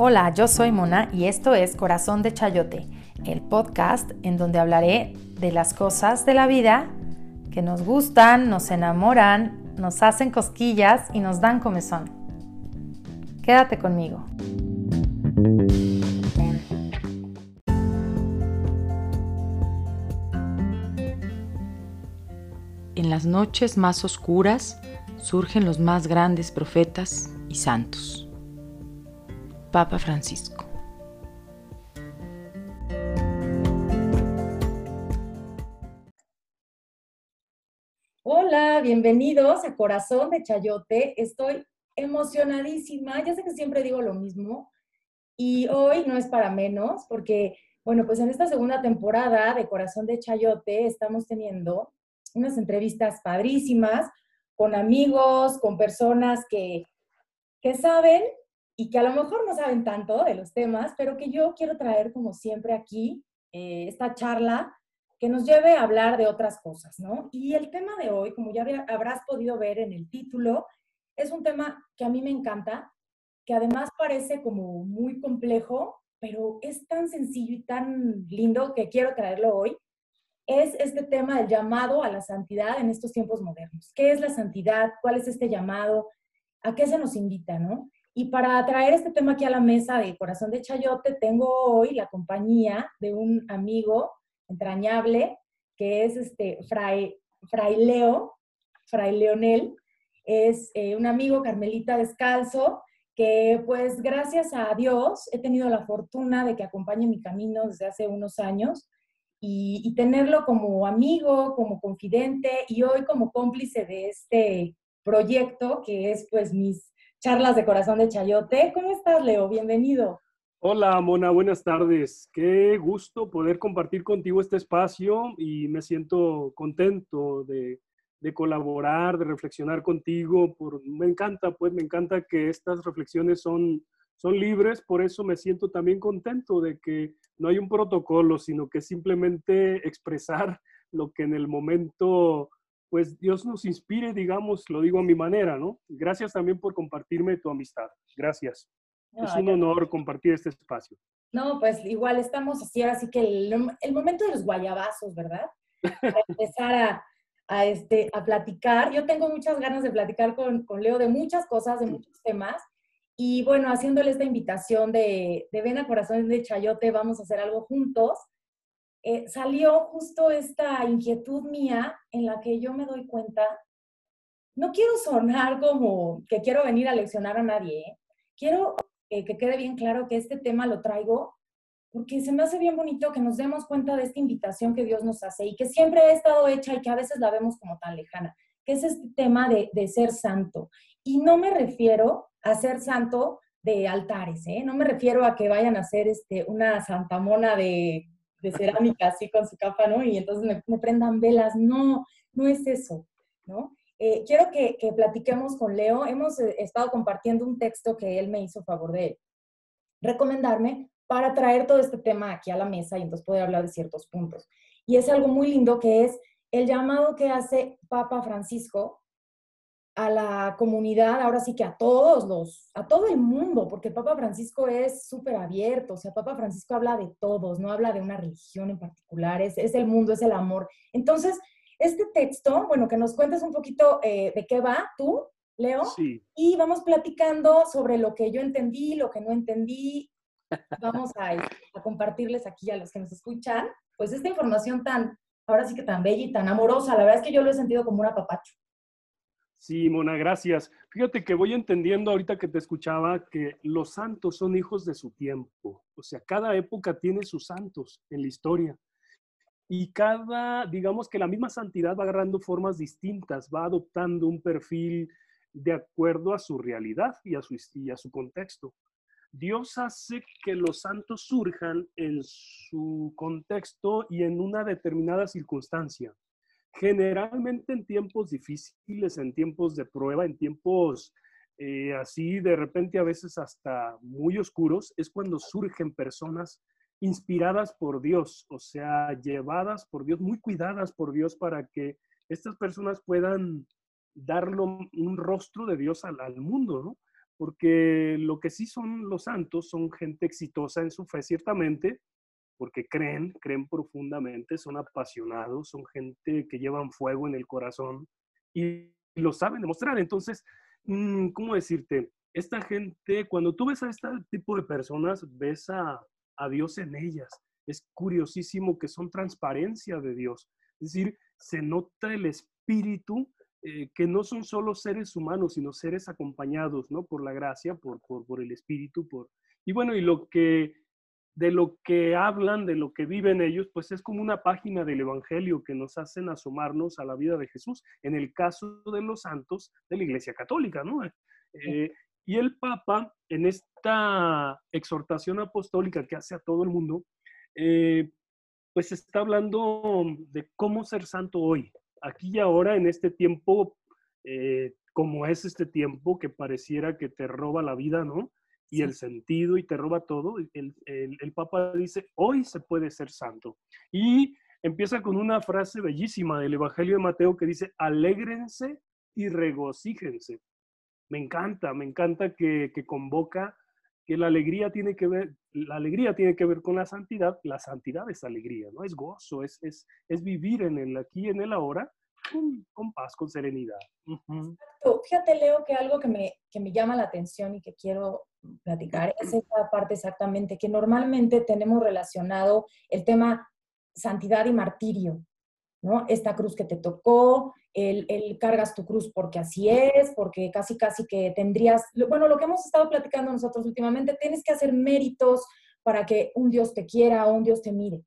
Hola, yo soy Mona y esto es Corazón de Chayote, el podcast en donde hablaré de las cosas de la vida que nos gustan, nos enamoran, nos hacen cosquillas y nos dan comezón. Quédate conmigo. En las noches más oscuras surgen los más grandes profetas y santos. Papa Francisco. Hola, bienvenidos a Corazón de Chayote. Estoy emocionadísima. Ya sé que siempre digo lo mismo y hoy no es para menos porque, bueno, pues en esta segunda temporada de Corazón de Chayote estamos teniendo unas entrevistas padrísimas con amigos, con personas que, que saben y que a lo mejor no saben tanto de los temas, pero que yo quiero traer como siempre aquí eh, esta charla que nos lleve a hablar de otras cosas, ¿no? Y el tema de hoy, como ya habrás podido ver en el título, es un tema que a mí me encanta, que además parece como muy complejo, pero es tan sencillo y tan lindo que quiero traerlo hoy. Es este tema del llamado a la santidad en estos tiempos modernos. ¿Qué es la santidad? ¿Cuál es este llamado? ¿A qué se nos invita, no? Y para traer este tema aquí a la mesa de Corazón de Chayote, tengo hoy la compañía de un amigo entrañable, que es este Fray, Fray Leo, Fray Leonel. Es eh, un amigo carmelita descalzo, que pues gracias a Dios he tenido la fortuna de que acompañe mi camino desde hace unos años y, y, tenerlo como amigo, como confidente y hoy como cómplice de este proyecto que es pues mis charlas de corazón de Chayote. ¿Cómo estás, Leo? Bienvenido. Hola, Mona, buenas tardes. Qué gusto poder compartir contigo este espacio y me siento contento de, colaborar, de reflexionar contigo. Me encanta, pues me encanta que estas reflexiones son, son libres, por eso me siento también contento de que no hay un protocolo, sino que simplemente expresar lo que en el momento pues Dios nos inspire, digamos, lo digo a mi manera, ¿no? Gracias también por compartirme tu amistad. Gracias. es un honor compartir este espacio. No, pues igual estamos así, ahora sí que el, momento de los guayabazos, ¿verdad? Para empezar a, este, a platicar. Yo tengo muchas ganas de platicar con, con, Leo de muchas cosas, de muchos temas. Y bueno, haciéndole esta invitación de, de Ven a Corazón de Chayote, vamos a hacer algo juntos. Eh, salió justo esta inquietud mía en la que yo me doy cuenta, no quiero sonar como que quiero venir a leccionar a nadie, ¿eh? quiero eh, que quede bien claro que este tema lo traigo porque se me hace bien bonito que nos demos cuenta de esta invitación que Dios nos hace y que siempre ha estado hecha y que a veces la vemos como tan lejana, que es este tema de, de ser santo. Y no me refiero a ser santo de altares, ¿eh? no me refiero a que vayan a ser este, una santamona de de cerámica así con su capa, ¿no? Y entonces me, prendan velas. No, no es eso, ¿no? Eh, quiero que, que, platiquemos con Leo. Hemos eh, estado compartiendo un texto que él me hizo favor de recomendarme para traer todo este tema aquí a la mesa y entonces poder hablar de ciertos puntos. Y es algo muy lindo que es el llamado que hace Papa Francisco a la comunidad, ahora sí que a todos los, a todo el mundo, porque Papa Francisco es súper abierto, o sea, Papa Francisco habla de todos, no habla de una religión en particular, es, es el mundo, es el amor. Entonces, este texto, bueno, que nos cuentes un poquito eh, de qué va tú, Leo, sí. y vamos platicando sobre lo que yo entendí, lo que no entendí. Vamos a, a compartirles aquí a los que nos escuchan, pues esta información tan, ahora sí que tan bella y tan amorosa, la verdad es que yo lo he sentido como un apapacho. Sí, Mona, gracias. Fíjate que voy entendiendo ahorita que te escuchaba que los santos son hijos de su tiempo. O sea, cada época tiene sus santos en la historia. Y cada, digamos que la misma santidad va agarrando formas distintas, va adoptando un perfil de acuerdo a su realidad y a su, y a su contexto. Dios hace que los santos surjan en su contexto y en una determinada circunstancia generalmente en tiempos difíciles, en tiempos de prueba, en tiempos eh, así de repente a veces hasta muy oscuros, es cuando surgen personas inspiradas por Dios, o sea, llevadas por Dios, muy cuidadas por Dios para que estas personas puedan darlo un rostro de Dios al, al mundo, ¿no? porque lo que sí son los santos son gente exitosa en su fe, ciertamente, porque creen, creen profundamente, son apasionados, son gente que llevan fuego en el corazón y lo saben demostrar. Entonces, mm, ¿cómo decirte? Esta gente, cuando tú ves a este tipo de personas, ves a, a Dios en ellas. Es curiosísimo que son transparencia de Dios. Es decir, se nota el espíritu eh, que no son solo seres humanos, sino seres acompañados, ¿no? Por la gracia, por, por, por el espíritu, por... Y bueno, y lo que de lo que hablan, de lo que viven ellos, pues es como una página del Evangelio que nos hacen asomarnos a la vida de Jesús, en el caso de los santos de la Iglesia Católica, ¿no? Eh, y el Papa, en esta exhortación apostólica que hace a todo el mundo, eh, pues está hablando de cómo ser santo hoy, aquí y ahora, en este tiempo, eh, como es este tiempo que pareciera que te roba la vida, ¿no? Y el sentido y te roba todo, el, el, Papa dice, hoy se puede ser santo. Y empieza con una frase bellísima del Evangelio de Mateo que dice, alégrense y regocíjense. Me encanta, me encanta que, que convoca que la alegría tiene que ver, la alegría tiene que ver con la santidad, la santidad es alegría, ¿no? Es gozo, es, es, es vivir en el aquí en el ahora con, paz, con serenidad. Fíjate, Leo, que algo que me, que me llama la atención y que quiero platicar es esta parte exactamente, que normalmente tenemos relacionado el tema santidad y martirio, ¿no? Esta cruz que te tocó, el, el, cargas tu cruz porque así es, porque casi casi que tendrías, bueno, lo que hemos estado platicando nosotros últimamente, tienes que hacer méritos para que un Dios te quiera o un Dios te mire.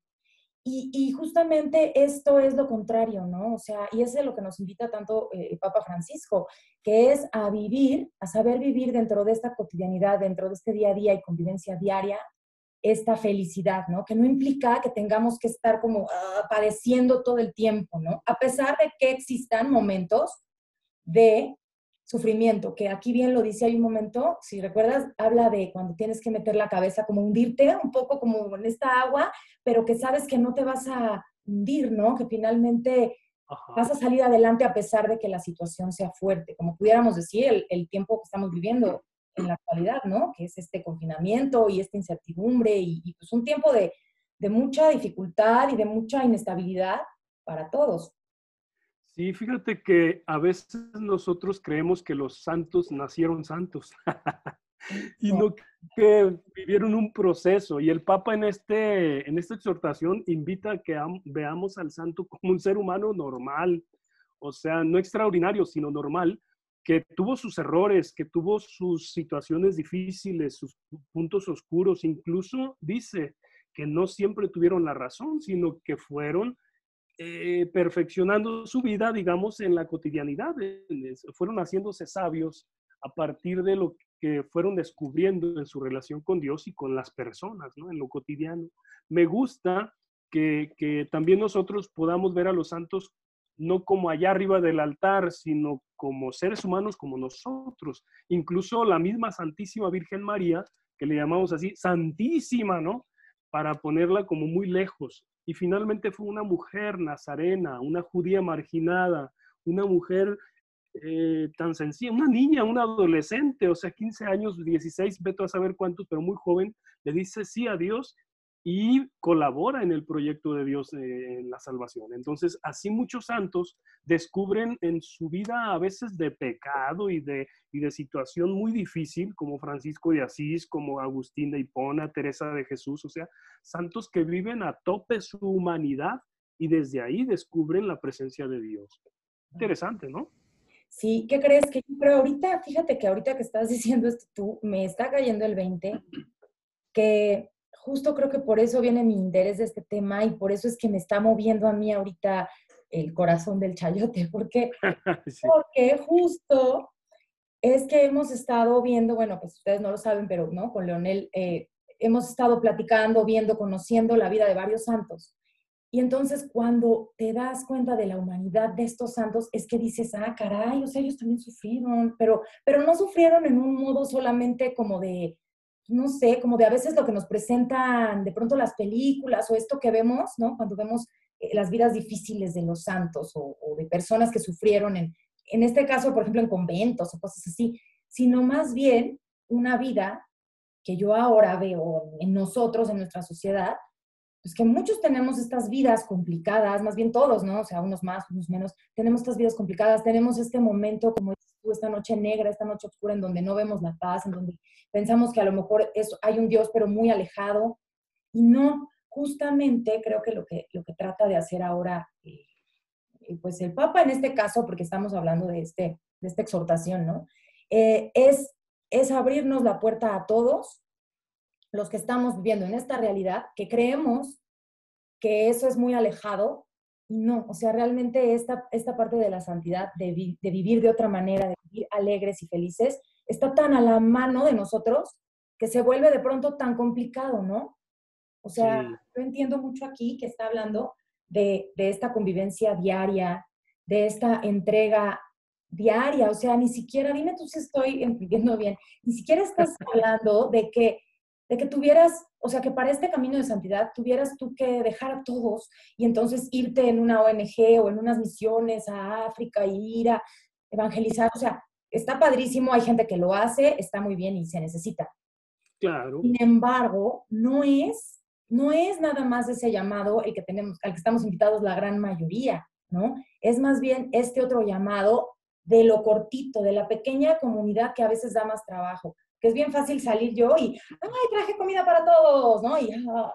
Y, justamente esto es lo contrario, ¿no? O sea, y es de lo que nos invita tanto eh, el Papa Francisco, que es a vivir, a saber vivir dentro de esta cotidianidad, dentro de este día a día y convivencia diaria, esta felicidad, ¿no? Que no implica que tengamos que estar como ah, padeciendo todo el tiempo, ¿no? A pesar de que existan momentos de sufrimiento, que aquí bien lo dice, hay un momento, si recuerdas, habla de cuando tienes que meter la cabeza, como hundirte un poco como en esta agua, pero que sabes que no te vas a hundir, ¿no? Que finalmente vas a salir adelante a pesar de que la situación sea fuerte, como pudiéramos decir, el, tiempo que estamos viviendo en la actualidad, ¿no? Que es este confinamiento y esta incertidumbre y, y pues un tiempo de, de mucha dificultad y de mucha inestabilidad para todos. Sí, fíjate que a veces nosotros creemos que los santos nacieron santos y no que vivieron un proceso. Y el Papa en, este, en esta exhortación invita a que veamos al santo como un ser humano normal, o sea, no extraordinario, sino normal, que tuvo sus errores, que tuvo sus situaciones difíciles, sus puntos oscuros. Incluso dice que no siempre tuvieron la razón, sino que fueron eh, perfeccionando su vida, digamos, en la cotidianidad. Fueron haciéndose sabios a partir de lo que fueron descubriendo en su relación con Dios y con las personas, ¿no? En lo cotidiano. Me gusta que, que también nosotros podamos ver a los santos no como allá arriba del altar, sino como seres humanos como nosotros. Incluso la misma Santísima Virgen María, que le llamamos así, Santísima, ¿no? Para ponerla como muy lejos y finalmente fue una mujer nazarena, una judía marginada, una mujer eh, tan sencilla, una niña, una adolescente, o sea, 15 años, 16, veto a saber cuántos, pero muy joven, le dice sí a Dios y colabora en el proyecto de Dios eh, en la salvación. Entonces, así muchos santos descubren en su vida a veces de pecado y de, y de situación muy difícil, como Francisco de Asís, como Agustín de Hipona, Teresa de Jesús, o sea, santos que viven a tope su humanidad y desde ahí descubren la presencia de Dios. Interesante, ¿no? Sí, ¿qué crees? Que pero ahorita, fíjate que ahorita que estás diciendo esto tú, me está cayendo el 20, que justo creo que por eso viene mi interés de este tema y por eso es que me está moviendo a mí ahorita el corazón del chayote, porque, porque justo es que hemos estado viendo, bueno, pues ustedes no lo saben, pero no, con Leonel eh, hemos estado platicando, viendo, conociendo la vida de varios santos. Y entonces cuando te das cuenta de la humanidad de estos santos, es que dices, ah, caray, o sea, ellos también sufrieron, pero, pero no sufrieron en un modo solamente como de, no sé, como de a veces lo que nos presentan de pronto las películas o esto que vemos, ¿no? Cuando vemos eh, las vidas difíciles de los santos o, de personas que sufrieron en, en este caso, por ejemplo, en conventos o cosas así, sino más bien una vida que yo ahora veo en nosotros, en nuestra sociedad, pues que muchos tenemos estas vidas complicadas, más bien todos, ¿no? O sea, unos más, unos menos, tenemos estas vidas complicadas, tenemos este momento, como tú, esta noche negra, esta noche oscura en donde no vemos la paz, en donde pensamos que a lo mejor es, hay un Dios, pero muy alejado. Y no, justamente creo que lo que, lo que trata de hacer ahora, eh, eh, pues el Papa en este caso, porque estamos hablando de, este, de esta exhortación, ¿no? Eh, es, es abrirnos la puerta a todos los que estamos viviendo en esta realidad, que creemos que eso es muy alejado, y no, o sea, realmente esta, esta parte de la santidad, de, de vivir de otra manera, de vivir alegres y felices, está tan a la mano de nosotros que se vuelve de pronto tan complicado, ¿no? O sea, yo entiendo mucho aquí que está hablando de, de, esta convivencia diaria, de esta entrega diaria, o sea, ni siquiera, dime tú si estoy entendiendo bien, ni siquiera estás hablando de que de que tuvieras, o sea, que para este camino de santidad tuvieras tú que dejar a todos y entonces irte en una ONG o en unas misiones a África y ir a evangelizar. O sea, está padrísimo, hay gente que lo hace, está muy bien y se necesita. Claro. Sin embargo, no es, no es nada más ese llamado el que tenemos, al que estamos invitados la gran mayoría, ¿no? Es más bien este otro llamado de lo cortito, de la pequeña comunidad que a veces da más trabajo que es bien fácil salir yo y, ay, traje comida para todos, ¿no? Y, ay, no,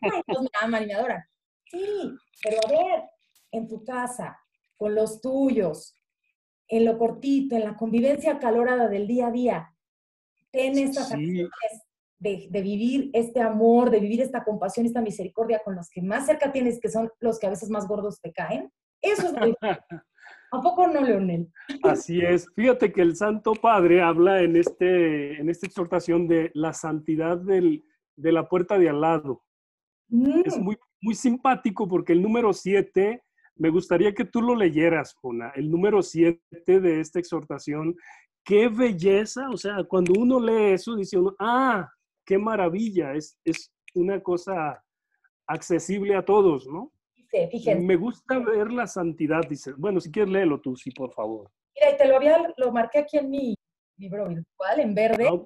y todos me aman y me adoran. Sí, pero a ver, en tu casa, con los tuyos, en lo cortito, en la convivencia calorada del día a día, ten estas acciones de, de, vivir este amor, de vivir esta compasión, esta misericordia con los que más cerca tienes, que son los que a veces más gordos te caen. Eso es muy ¿A poco no, Leonel? Así es. Fíjate que el Santo Padre habla en, este, en esta exhortación de la santidad del, de la puerta de al lado. Es mm. muy, muy simpático porque el número 7, me gustaría que tú lo leyeras, Jona. El número 7 de esta exhortación, qué belleza. O sea, cuando uno lee eso, dice uno, ah, qué maravilla. Es, es una cosa accesible a todos, ¿no? Me gusta ver la santidad, dice. Bueno, si quieres léelo tú, sí, por favor. Mira, y te lo había, lo marqué aquí en mi libro virtual, en verde. Ah,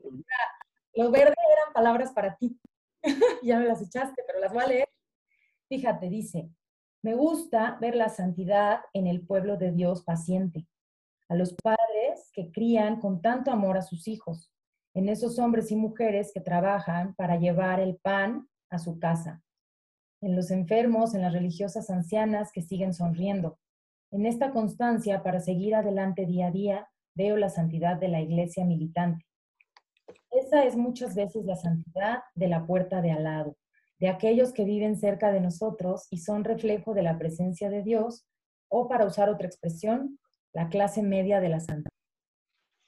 los verdes eran palabras para ti. ya me las echaste, pero las voy a leer. Fíjate, dice, me gusta ver la santidad en el pueblo de Dios paciente, a los padres que crían con tanto amor a sus hijos, en esos hombres y mujeres que trabajan para llevar el pan a su casa, en los enfermos, en las religiosas ancianas que siguen sonriendo. En esta constancia, para seguir adelante día a día, veo la santidad de la iglesia militante. Esa es muchas veces la santidad de la puerta de al lado, de aquellos que viven cerca de nosotros y son reflejo de la presencia de Dios, o para usar otra expresión, la clase media de la santidad.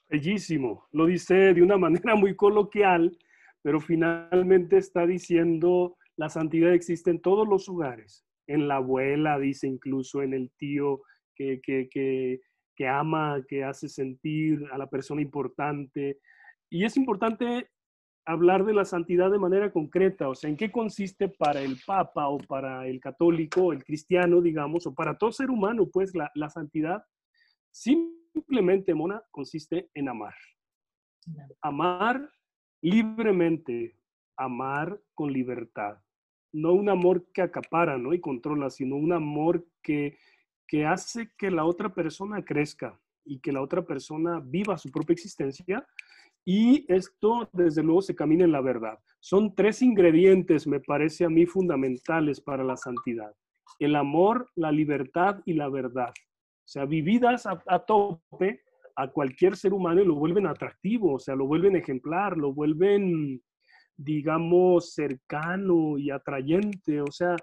Bellísimo, lo dice de una manera muy coloquial, pero finalmente está diciendo la santidad existe en todos los lugares. En la abuela, dice incluso, en el tío que, que, que, que ama, que hace sentir a la persona importante. Y es importante hablar de la santidad de manera concreta, o sea, en qué consiste para el Papa o para el católico, el cristiano, digamos, o para todo ser humano, pues la, la santidad simplemente, Mona, consiste en amar. Amar libremente, amar con libertad no un amor que acapara ¿no? y controla, sino un amor que, que hace que la otra persona crezca y que la otra persona viva su propia existencia. Y esto, desde luego, se camina en la verdad. Son tres ingredientes, me parece a mí, fundamentales para la santidad. El amor, la libertad y la verdad. O sea, vividas a, a tope a cualquier ser humano y lo vuelven atractivo, o sea, lo vuelven ejemplar, lo vuelven digamos, cercano y atrayente. O sea,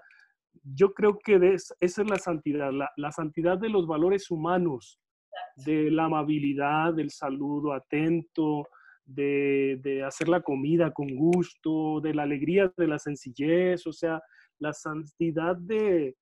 yo creo que esa es la santidad, la, santidad de los valores humanos, de la amabilidad, del saludo atento, de, hacer la comida con gusto, de la alegría, de la sencillez, o sea, la santidad de,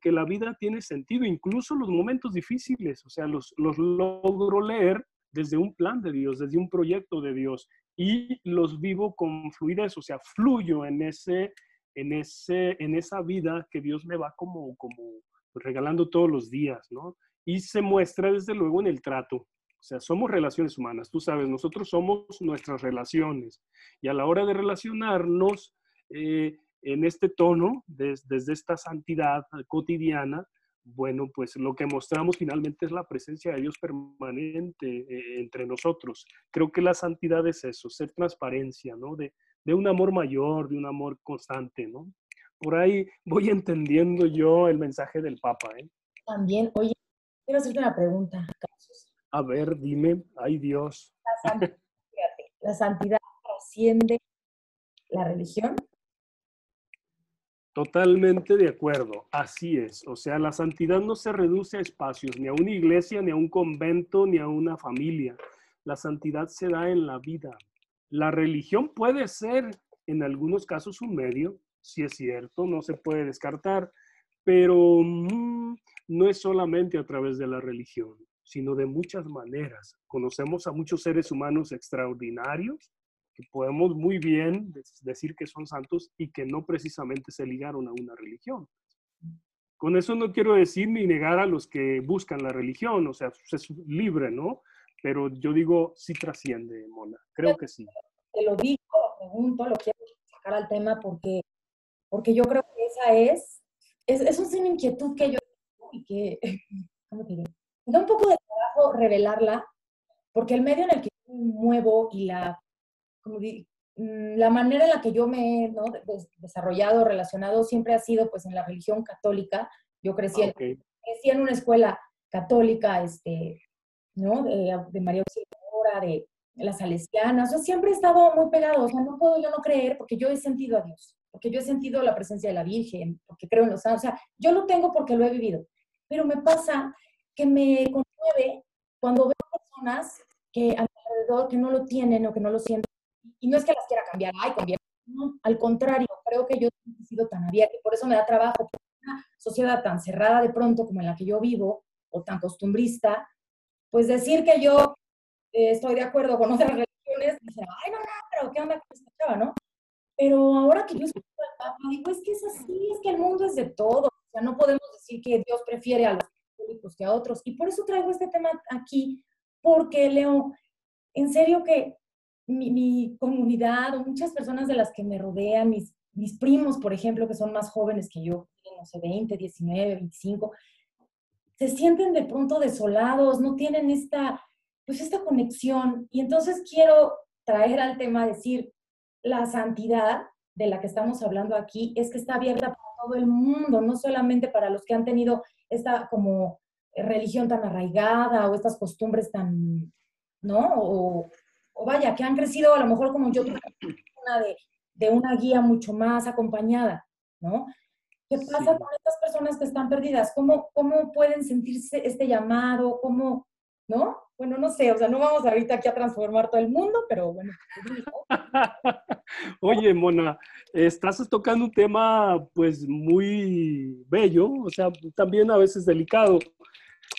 que la vida tiene sentido, incluso los momentos difíciles, o sea, los, los logro leer desde un plan de Dios, desde un proyecto de Dios y los vivo con fluidez, o sea, fluyo en, ese, en, ese, en esa vida que Dios me va como, como regalando todos los días, ¿no? Y se muestra desde luego en el trato O sea, somos relaciones humanas. Tú sabes, nosotros somos nuestras relaciones. Y a la hora de relacionarnos eh, en este tono, desde esta santidad cotidiana, bueno, pues lo que mostramos finalmente es la presencia de Dios permanente eh, entre nosotros. Creo que la santidad es eso, ser transparencia, ¿no? De, de un amor mayor, de un amor constante, ¿no? Por ahí voy entendiendo yo el mensaje del Papa, ¿eh? También, oye, quiero hacerte una pregunta, A ver, dime, ay Dios. La santidad, ¿la santidad trasciende la religión? Totalmente de acuerdo, así es. O sea, la santidad no se reduce a espacios, ni a una iglesia, ni a un convento, ni a una familia. La santidad se da en la vida. La religión puede ser en algunos casos un medio, si es cierto, no se puede descartar, pero mm, no es solamente a través de la religión, sino de muchas maneras. Conocemos a muchos seres humanos extraordinarios que podemos muy bien decir que son santos y que no precisamente se ligaron a una religión. Con eso no quiero decir ni negar a los que buscan la religión, o sea, es libre, ¿no? Pero yo digo, sí trasciende, Mona, creo que sí. Te lo digo, lo pregunto, lo quiero sacar al tema porque, porque yo creo que esa es, es, es una inquietud que yo y que, ¿cómo te digo? Da un poco de trabajo revelarla, porque el medio en el que me muevo y la como mm, la manera en la que yo me he desarrollado, relacionado, siempre ha sido pues en la religión católica. Yo crecí, en, crecí en una escuela católica, este, ¿no? De, María Auxiliadora, de, las salesianas. Yo siempre he estado muy pegado, o sea, no puedo yo no creer porque yo he sentido a Dios, porque yo he sentido la presencia de la Virgen, porque creo en los santos. O sea, yo lo tengo porque lo he vivido. Pero me pasa que me conmueve cuando veo personas que alrededor que no lo tienen o que no lo sienten y no es que las quiera cambiar, ay, conviene. No, al contrario, creo que yo he sido tan abierta y por eso me da trabajo. Una sociedad tan cerrada de pronto como en la que yo vivo, o tan costumbrista, pues decir que yo eh, estoy de acuerdo con otras religiones, dicen, ay, no, no, pero ¿qué onda con esta chava, no? Pero ahora que yo escucho al Papa, digo, es que es así, es que el mundo es de todo. O sea, no podemos decir que Dios prefiere a los católicos que a otros. Y por eso traigo este tema aquí, porque Leo, en serio que mi, comunidad o muchas personas de las que me rodean, mis, mis primos, por ejemplo, que son más jóvenes que yo, no sé, 20, 19, 25, se sienten de pronto desolados, no tienen esta, pues esta conexión. Y entonces quiero traer al tema, decir, la santidad de la que estamos hablando aquí es que está abierta para todo el mundo, no solamente para los que han tenido esta como religión tan arraigada o estas costumbres tan, ¿no? O, o vaya, que han crecido a lo mejor como yo, una de, de una guía mucho más acompañada, ¿no? ¿Qué pasa con estas personas que están perdidas? ¿Cómo, ¿Cómo pueden sentirse este llamado? ¿Cómo, no? Bueno, no sé, o sea, no vamos ahorita aquí a transformar todo el mundo, pero bueno. Oye, Mona, estás tocando un tema pues muy bello, o sea, también a veces delicado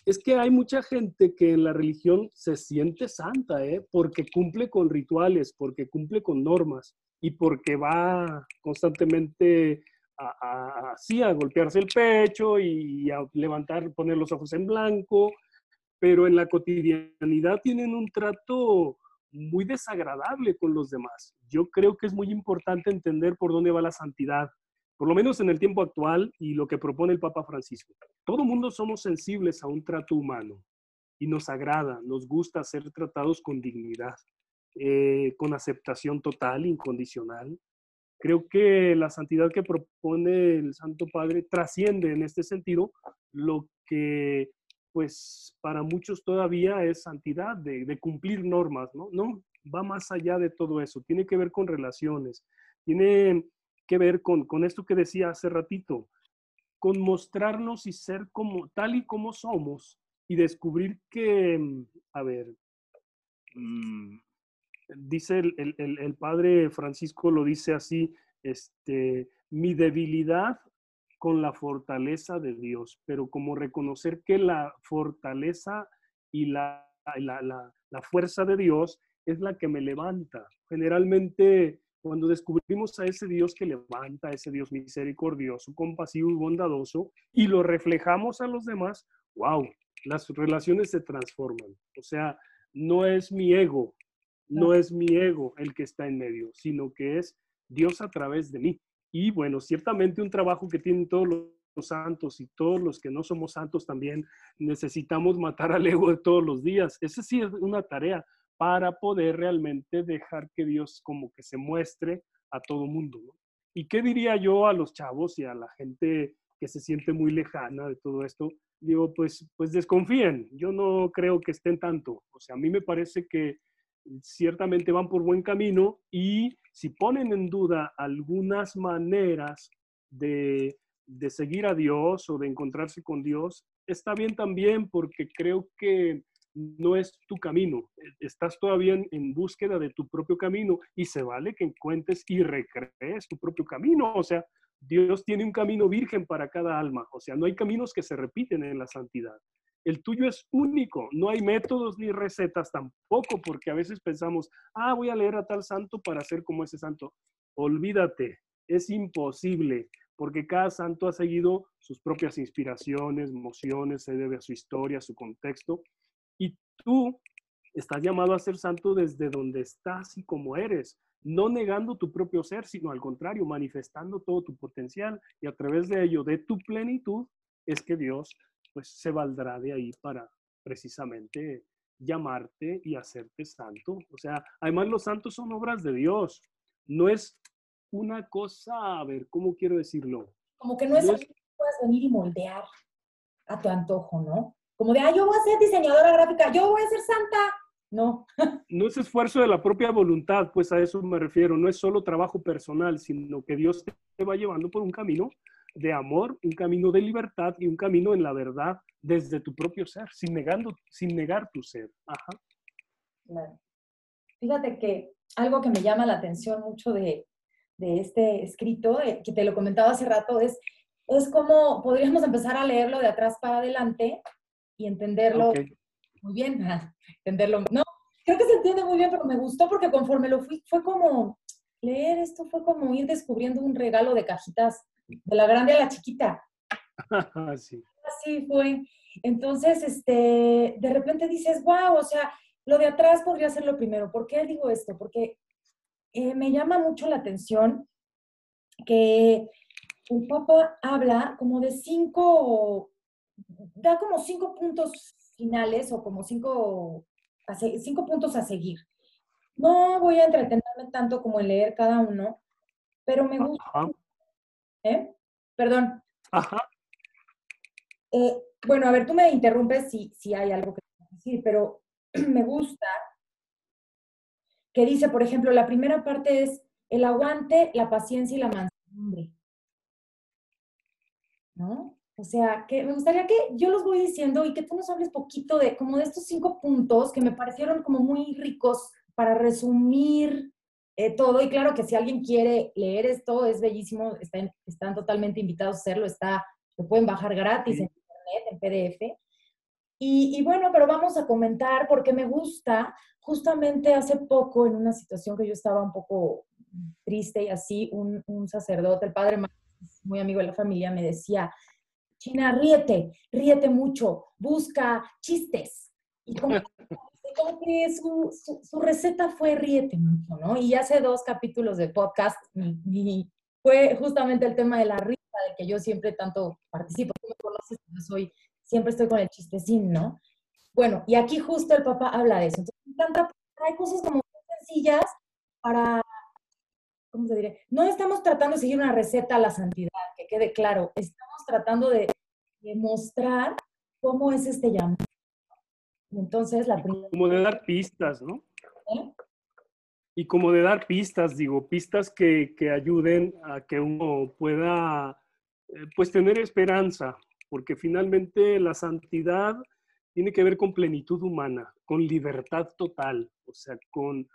es que hay mucha gente que en la religión se siente santa, ¿eh? porque cumple con rituales, porque cumple con normas y porque va constantemente a, a golpearse el pecho y a levantar, poner los ojos en blanco, pero en la cotidianidad tienen un trato muy desagradable con los demás. Yo creo que es muy importante entender por dónde va la santidad por lo menos en el tiempo actual y lo que propone el Papa Francisco. Todo mundo somos sensibles a un trato humano y nos agrada, nos gusta ser tratados con dignidad, eh, con aceptación total, incondicional. Creo que la santidad que propone el Santo Padre trasciende en este sentido lo que pues para muchos todavía es santidad de, cumplir normas, ¿no? No, va más allá de todo eso, tiene que ver con relaciones, tiene que ver con, con esto que decía hace ratito, con mostrarnos y ser como tal y como somos y descubrir que, mm, a ver, mm, dice el, el, el, padre Francisco, lo dice así, este, mi debilidad con la fortaleza de Dios, pero como reconocer que la fortaleza y la, la, la, la fuerza de Dios es la que me levanta. Generalmente cuando descubrimos a ese Dios que levanta, a ese Dios misericordioso, compasivo y bondadoso, y lo reflejamos a los demás, wow, las relaciones se transforman. O sea, no es mi ego, no es mi ego el que está en medio, sino que es Dios a través de mí. Y bueno, ciertamente un trabajo que tienen todos los santos y todos los que no somos santos también necesitamos matar al ego de todos los días. Esa sí es una tarea para poder realmente dejar que Dios como que se muestre a todo mundo. ¿Y qué diría yo a los chavos y a la gente que se siente muy lejana de todo esto? Digo, pues, pues desconfíen. Yo no creo que estén tanto. O sea, a mí me parece que ciertamente van por buen camino y si ponen en duda algunas maneras de, de seguir a Dios o de encontrarse con Dios, está bien también porque creo que no es tu camino. Estás todavía en, búsqueda de tu propio camino y se vale que encuentres y recrees tu propio camino. O sea, Dios tiene un camino virgen para cada alma. O sea, no hay caminos que se repiten en la santidad. El tuyo es único. No hay métodos ni recetas tampoco, porque a veces pensamos, ah, voy a leer a tal santo para ser como ese santo. Olvídate, es imposible, porque cada santo ha seguido sus propias inspiraciones, emociones, se debe a su historia, a su contexto. Y tú estás llamado a ser santo desde donde estás y como eres, no negando tu propio ser, sino al contrario, manifestando todo tu potencial y a través de ello, de tu plenitud, es que Dios pues se valdrá de ahí para precisamente llamarte y hacerte santo. O sea, además los santos son obras de Dios, no es una cosa, a ver, ¿cómo quiero decirlo? Como que no es, que puedas venir y moldear a tu antojo, ¿no? Como de, ah, yo voy a ser diseñadora gráfica, yo voy a ser santa. No. No es esfuerzo de la propia voluntad, pues a eso me refiero. No es solo trabajo personal, sino que Dios te va llevando por un camino de amor, un camino de libertad y un camino en la verdad desde tu propio ser, sin, negando, sin negar tu ser. Ajá. Fíjate que algo que me llama la atención mucho de, de este escrito, eh, que te lo comentaba hace rato, es, es como podríamos empezar a leerlo de atrás para adelante y entenderlo muy bien, entenderlo. No, creo que se entiende muy bien, pero me gustó porque conforme lo fui, fue como, leer esto fue como ir descubriendo un regalo de cajitas, de la grande a la chiquita. sí. Así fue. Entonces, este, de repente dices, wow, o sea, lo de atrás podría ser lo primero. ¿Por qué digo esto? Porque eh, me llama mucho la atención que el Papa habla como de cinco da como cinco puntos finales o como cinco, cinco puntos a seguir. No voy a entretenerme tanto como en leer cada uno, pero me gusta. ¿Eh? Perdón. Ajá. Eh, bueno, a ver, tú me interrumpes si, si hay algo que decir, pero me gusta que dice, por ejemplo, la primera parte es el aguante, la paciencia y la mansedumbre. ¿No? O sea, que me gustaría que yo los voy diciendo y que tú nos hables poquito de como de estos cinco puntos que me parecieron como muy ricos para resumir eh, todo. Y claro que si alguien quiere leer esto, es bellísimo, están, están totalmente invitados a hacerlo, está, lo pueden bajar gratis en internet, en PDF. Y, y, bueno, pero vamos a comentar porque me gusta, justamente hace poco en una situación que yo estaba un poco triste y así, un, un sacerdote, el padre muy amigo de la familia, me decía, China, ríete, ríete mucho, busca chistes. Y como, que su, receta fue ríete mucho, ¿no? Y hace dos capítulos de podcast y, fue justamente el tema de la risa, del que yo siempre tanto participo. Tú me conoces, yo soy, siempre estoy con el chistecín, ¿no? Bueno, y aquí justo el papá habla de eso. Entonces, me encanta, hay cosas como sencillas para ¿cómo se diré? No estamos tratando de seguir una receta a la santidad, que quede claro. Estamos tratando de, mostrar cómo es este llamado. Entonces, la primera... Como de dar pistas, ¿no? ¿Eh? Y como de dar pistas, digo, pistas que, que ayuden a que uno pueda, eh, pues, tener esperanza, porque finalmente la santidad tiene que ver con plenitud humana, con libertad total, o sea, con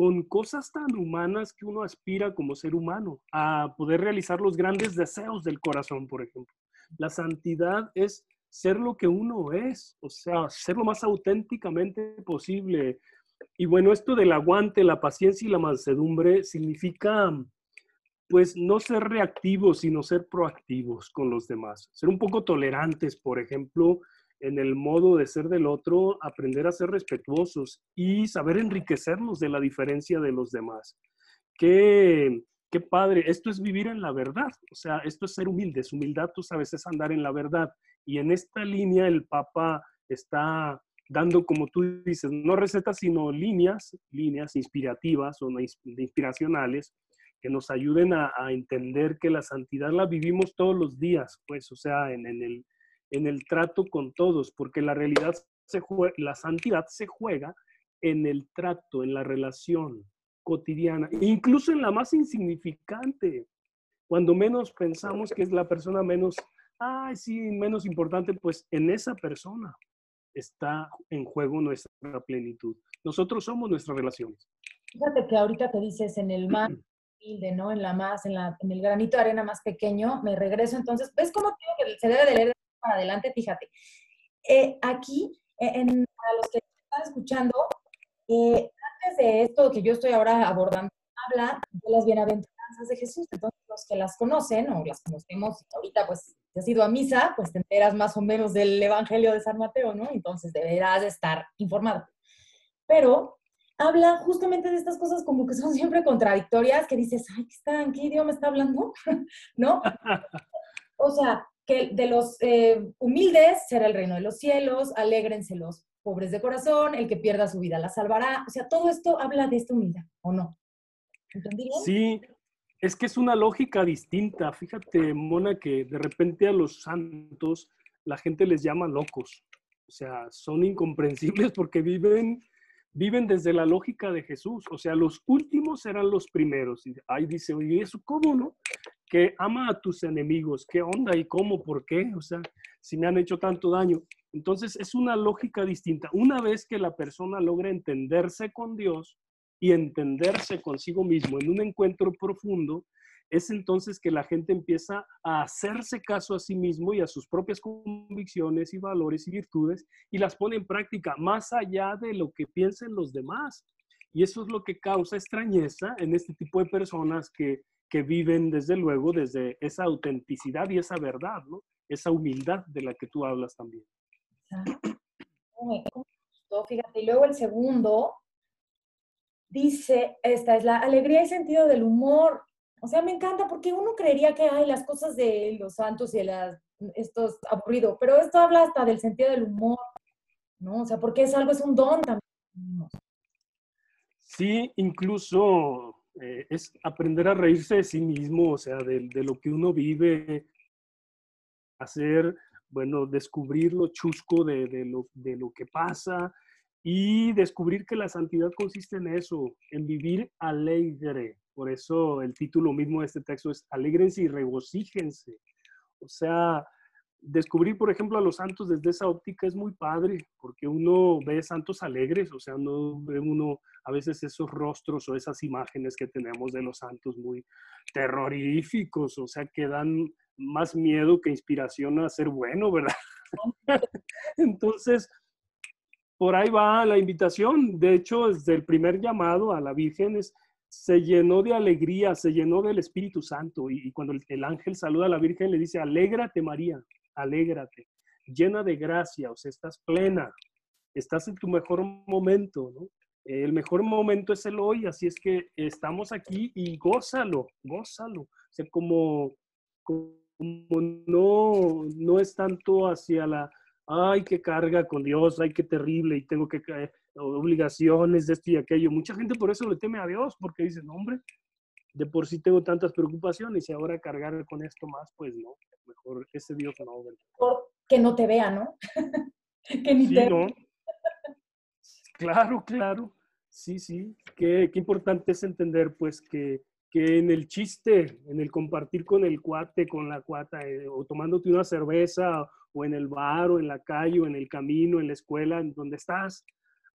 con cosas tan humanas que uno aspira como ser humano, a poder realizar los grandes deseos del corazón, por ejemplo. La santidad es ser lo que uno es, o sea, ser lo más auténticamente posible. Y bueno, esto del aguante, la paciencia y la mansedumbre significa, pues, no ser reactivos, sino ser proactivos con los demás. Ser un poco tolerantes, por ejemplo, en el modo de ser del otro, aprender a ser respetuosos y saber enriquecernos de la diferencia de los demás. Qué, qué padre, esto es vivir en la verdad, o sea, esto es ser humildes, humildad tú sabes es andar en la verdad. Y en esta línea el Papa está dando, como tú dices, no recetas, sino líneas, líneas inspirativas o inspiracionales que nos ayuden a, entender que la santidad la vivimos todos los días, pues, o sea, en, el, en el trato con todos, porque la realidad, se la santidad se juega en el trato, en la relación cotidiana, incluso en la más insignificante, cuando menos pensamos que es la persona menos, ay, sí, menos importante, pues en esa persona está en juego nuestra plenitud. Nosotros somos nuestras relaciones. Fíjate que ahorita te dices en el mar humilde, ¿no? En la más, en, la, en el granito de arena más pequeño, me regreso entonces, ¿ves cómo que se debe de leer para adelante? Fíjate. Eh, aquí, e, en, para los que están escuchando, eh, antes de esto que yo estoy ahora abordando, habla de las bienaventuranzas de Jesús. Entonces, los que las conocen o las conocemos ahorita, pues, si has ido a misa, pues te enteras más o menos del Evangelio de San Mateo, ¿no? Entonces, deberás de estar informado. Pero habla justamente de estas cosas como que son siempre contradictorias, que dices, ay, ¿qué, está, ¿en qué idioma está hablando? ¿No? O sea, que de los eh, humildes será el reino de los cielos, alégrense los pobres de corazón, el que pierda su vida la salvará. O sea, todo esto habla de esta humildad, ¿o no? ¿Entendí Sí, es que es una lógica distinta. Fíjate, Mona, que de repente a los santos la gente les llama locos. O sea, son incomprensibles porque viven viven desde la lógica de Jesús. O sea, los últimos serán los primeros. Y ahí dice, oye, ¿eso cómo no? Que ama a tus enemigos. ¿Qué onda y cómo? ¿Por qué? O sea, si me han hecho tanto daño. Entonces, es una lógica distinta. Una vez que la persona logra entenderse con Dios y entenderse consigo mismo en un encuentro profundo, es entonces que la gente empieza a hacerse caso a sí mismo y a sus propias convicciones y valores y virtudes y las pone en práctica más allá de lo que piensen los demás. Y eso es lo que causa extrañeza en este tipo de personas que, que viven desde luego desde esa autenticidad y esa verdad, ¿no? Esa humildad de la que tú hablas también. Fíjate, y luego el segundo dice, esta es la alegría y sentido del humor. O sea, me encanta porque uno creería que hay las cosas de los santos y las, esto es aburrido, pero esto habla hasta del sentido del humor, ¿no? O sea, porque es algo, es un don también. Sí, incluso eh, es aprender a reírse de sí mismo, o sea, de, lo que uno vive, hacer, bueno, descubrir lo chusco de, de, lo, de lo que pasa y descubrir que la santidad consiste en eso, en vivir alegre, por eso el título mismo de este texto es Alégrense y regocíjense. O sea, descubrir, por ejemplo, a los santos desde esa óptica es muy padre, porque uno ve santos alegres, o sea, no ve uno a veces esos rostros o esas imágenes que tenemos de los santos muy terroríficos, o sea, que dan más miedo que inspiración a ser bueno, ¿verdad? Entonces, por ahí va la invitación. De hecho, desde el primer llamado a la Virgen se llenó de alegría, se llenó del Espíritu Santo. Y, cuando el, ángel saluda a la Virgen, le dice, alégrate María, alégrate, llena de gracia, o sea, estás plena, estás en tu mejor momento, ¿no? El mejor momento es el hoy, así es que estamos aquí y gózalo, gózalo. O sea, como, como no, no es tanto hacia la, ay, qué carga con Dios, ay, qué terrible, y tengo que caer, obligaciones de esto y aquello. Mucha gente por eso le teme a Dios, porque dice, no, hombre, de por sí tengo tantas preocupaciones y ahora cargar con esto más, pues no, mejor ese Dios no. Que no te vea, ¿no? que ni te... ¿no? Claro, claro. Sí, sí. Qué, qué importante es entender, pues, que, que, en el chiste, en el compartir con el cuate, con la cuata, eh, o tomándote una cerveza, o en el bar, o en la calle, o en el camino, en la escuela, en donde estás,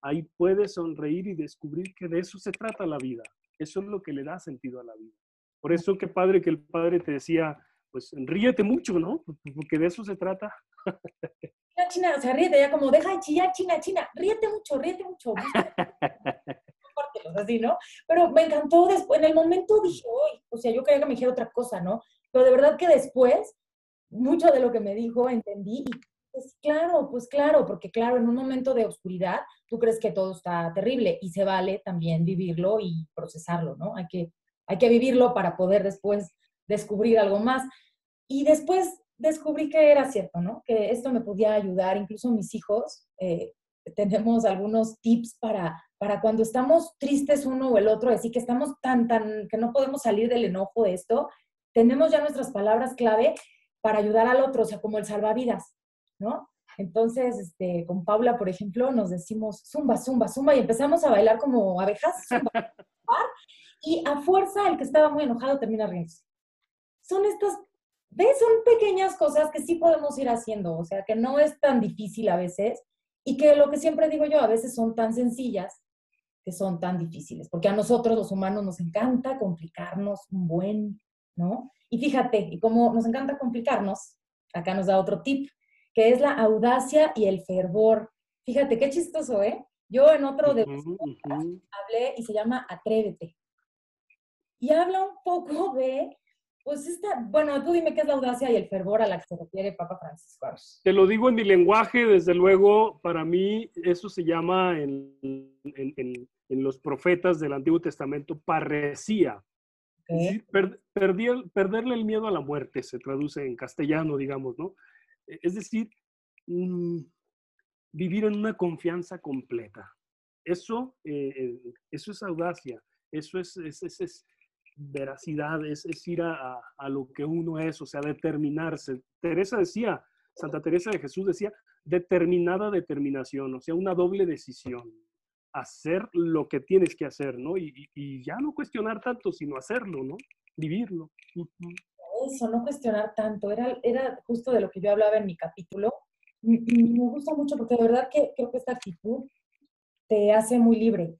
ahí puedes sonreír y descubrir que de eso se trata la vida. Eso es lo que le da sentido a la vida. Por eso qué padre que el padre te decía, pues ríete mucho, ¿no? Porque de eso se trata. China, China, o sea, ríete ya como, deja de chillar, China, China, ríete mucho, ríete mucho. así, ¿no? Pero me encantó después, en el momento dije, uy, o sea, yo quería que me dijera otra cosa, ¿no? Pero de verdad que después, mucho de lo que me dijo entendí y Pues claro, pues claro, porque claro, en un momento de oscuridad tú crees que todo está terrible y se vale también vivirlo y procesarlo, ¿no? Hay que, hay que vivirlo para poder después descubrir algo más. Y después descubrí que era cierto, ¿no? Que esto me podía ayudar, incluso mis hijos, eh, tenemos algunos tips para, para cuando estamos tristes uno o el otro, así que estamos tan, tan, que no podemos salir del enojo de esto, tenemos ya nuestras palabras clave para ayudar al otro, o sea, como el salvavidas. ¿No? Entonces, este, con Paula, por ejemplo, nos decimos zumba, zumba, zumba y empezamos a bailar como abejas. y a fuerza, el que estaba muy enojado termina riendo. Son estas, ¿ves? Son pequeñas cosas que sí podemos ir haciendo, o sea, que no es tan difícil a veces y que lo que siempre digo yo, a veces son tan sencillas que son tan difíciles, porque a nosotros los humanos nos encanta complicarnos un buen, ¿no? Y fíjate, y como nos encanta complicarnos, acá nos da otro tip, que es la audacia y el fervor. Fíjate, qué chistoso, ¿eh? Yo en otro de hablé y se llama Atrévete. Y habla un poco de, pues esta, bueno, tú dime qué es la audacia y el fervor a la que se refiere Papa Francisco. Te lo digo en mi lenguaje, desde luego, para mí eso se llama en, en, en, los profetas del Antiguo Testamento parresía. perderle el miedo a la muerte, se traduce en castellano, digamos, ¿no? E, es decir, vivir en una confianza completa. Eso, eh, eso es audacia, eso es, es, veracidad, es, ir a, lo que uno es, o sea, determinarse. Teresa decía, Santa Teresa de Jesús decía, determinada determinación, o sea, una doble decisión. Hacer lo que tienes que hacer, ¿no? Y, ya no cuestionar tanto, sino hacerlo, ¿no? Vivirlo eso, no cuestionar tanto, era, era justo de lo que yo hablaba en mi capítulo. Y, me gusta mucho porque de verdad que creo que esta actitud te hace muy libre.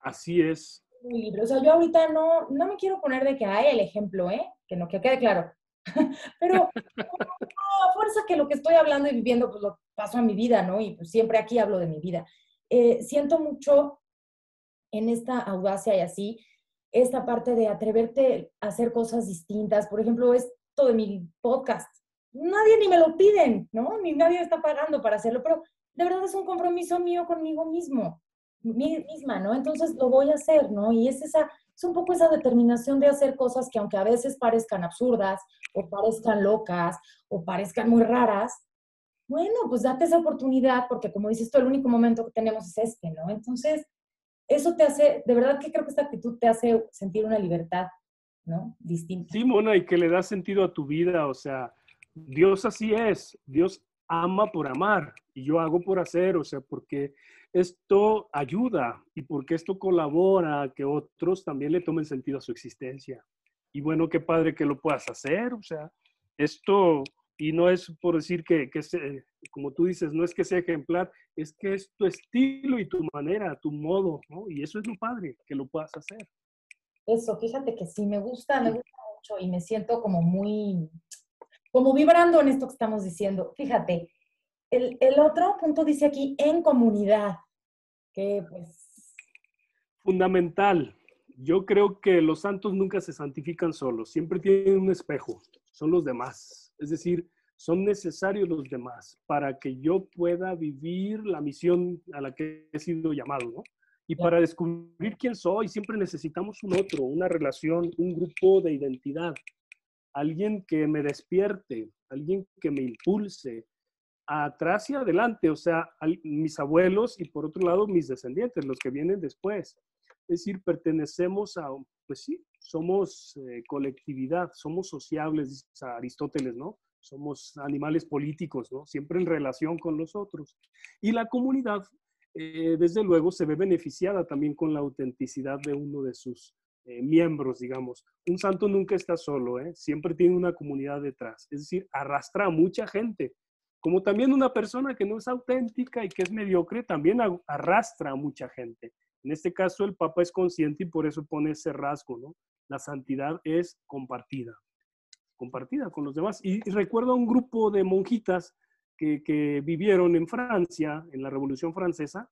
Así es. Muy libre. O sea, yo ahorita no, no me quiero poner de que hay el ejemplo, ¿eh? Que no, que quede claro. Pero a fuerza que lo que estoy hablando y viviendo, pues lo paso a mi vida, ¿no? Y pues siempre aquí hablo de mi vida. Eh, siento mucho en esta audacia y así, esta parte de atreverte a hacer cosas distintas. Por ejemplo, esto de mi podcast. Nadie ni me lo piden, ¿no? Ni nadie está pagando para hacerlo, pero de verdad es un compromiso mío conmigo mismo, misma, ¿no? Entonces lo voy a hacer, ¿no? Y es esa, es un poco esa determinación de hacer cosas que aunque a veces parezcan absurdas o parezcan locas o parezcan muy raras, bueno, pues date esa oportunidad porque como dices tú, el único momento que tenemos es este, ¿no? Entonces, eso te hace, de verdad que creo que esta actitud te hace sentir una libertad, ¿no? Distinta. Sí, Mona, y que le da sentido a tu vida, o sea, Dios así es, Dios ama por amar y yo hago por hacer, o sea, porque esto ayuda y porque esto colabora a que otros también le tomen sentido a su existencia. Y bueno, qué padre que lo puedas hacer, o sea, esto y no es por decir que, que como tú dices, no es que sea ejemplar, es que es tu estilo y tu manera, tu modo, ¿no? Y eso es lo padre, que lo puedas hacer. Eso, fíjate que sí, me gusta, me gusta mucho y me siento como muy, como vibrando en esto que estamos diciendo. Fíjate, el, el otro punto dice aquí, en comunidad, que pues... Fundamental. Yo creo que los santos nunca se santifican solos, siempre tienen un espejo, son los demás es decir, son necesarios los demás para que yo pueda vivir la misión a la que he sido llamado, ¿no? Y para descubrir quién soy, siempre necesitamos un otro, una relación, un grupo de identidad, alguien que me despierte, alguien que me impulse atrás y adelante, o sea, mis abuelos y por otro lado mis descendientes, los que vienen después. Es decir, pertenecemos a, pues sí, somos eh, colectividad, somos sociables, dice Aristóteles, ¿no? Somos animales políticos, ¿no? Siempre en relación con los otros. Y la comunidad, eh, desde luego, se ve beneficiada también con la autenticidad de uno de sus eh, miembros, digamos. Un santo nunca está solo, ¿eh? Siempre tiene una comunidad detrás. Es decir, arrastra a mucha gente. Como también una persona que no es auténtica y que es mediocre, también arrastra a mucha gente. En este caso, el Papa es consciente y por eso pone ese rasgo, ¿no? La santidad es compartida, compartida con los demás. Y, recuerdo a un grupo de monjitas que, vivieron en Francia, en la Revolución Francesa,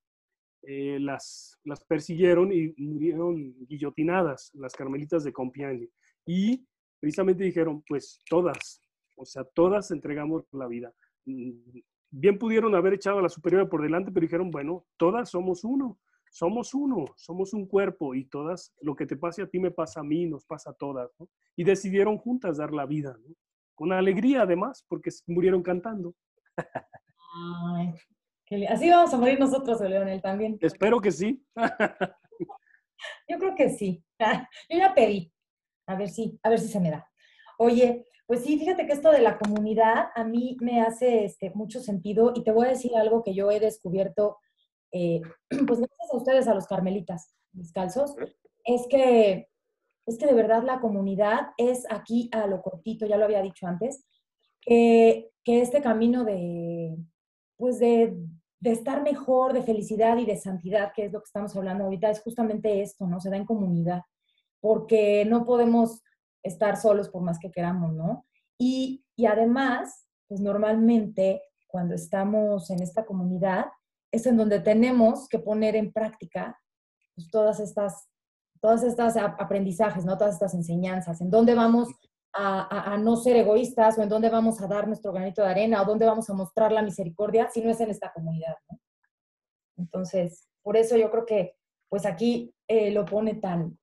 eh, las, las persiguieron y murieron guillotinadas, las carmelitas de Compiègne. Y precisamente dijeron, pues todas, o sea, todas entregamos la vida. mm, bien pudieron haber echado a la superiora por delante, pero dijeron, bueno, todas somos uno, somos uno, somos un cuerpo y todas, lo que te pase a ti me pasa a mí, nos pasa a todas, ¿no? Y decidieron juntas dar la vida, ¿no? Con alegría además, porque murieron cantando. Ay, así vamos a morir nosotros, Leonel, también. Espero que sí. Yo creo que sí. Yo ya pedí. A ver si, a ver si se me da. Oye, pues sí, fíjate que esto de la comunidad a mí me hace este, mucho sentido y te voy a decir algo que yo he descubierto, eh, pues gracias a ustedes, a los carmelitas descalzos, es que, es que de verdad la comunidad es aquí a lo cortito, ya lo había dicho antes, que, que este camino de, pues de, de estar mejor, de felicidad y de santidad, que es lo que estamos hablando ahorita, es justamente esto, ¿no? Se da en comunidad, porque no podemos estar solos por más que queramos, ¿no? Y, y además, pues normalmente cuando estamos en esta comunidad, es en donde tenemos que poner en práctica pues, todas estas todas estas aprendizajes, ¿no? Todas estas enseñanzas, en dónde vamos a, no ser egoístas o en dónde vamos a dar nuestro granito de arena o dónde vamos a mostrar la misericordia si no es en esta comunidad. Entonces, por eso yo creo que pues aquí eh, lo pone tan,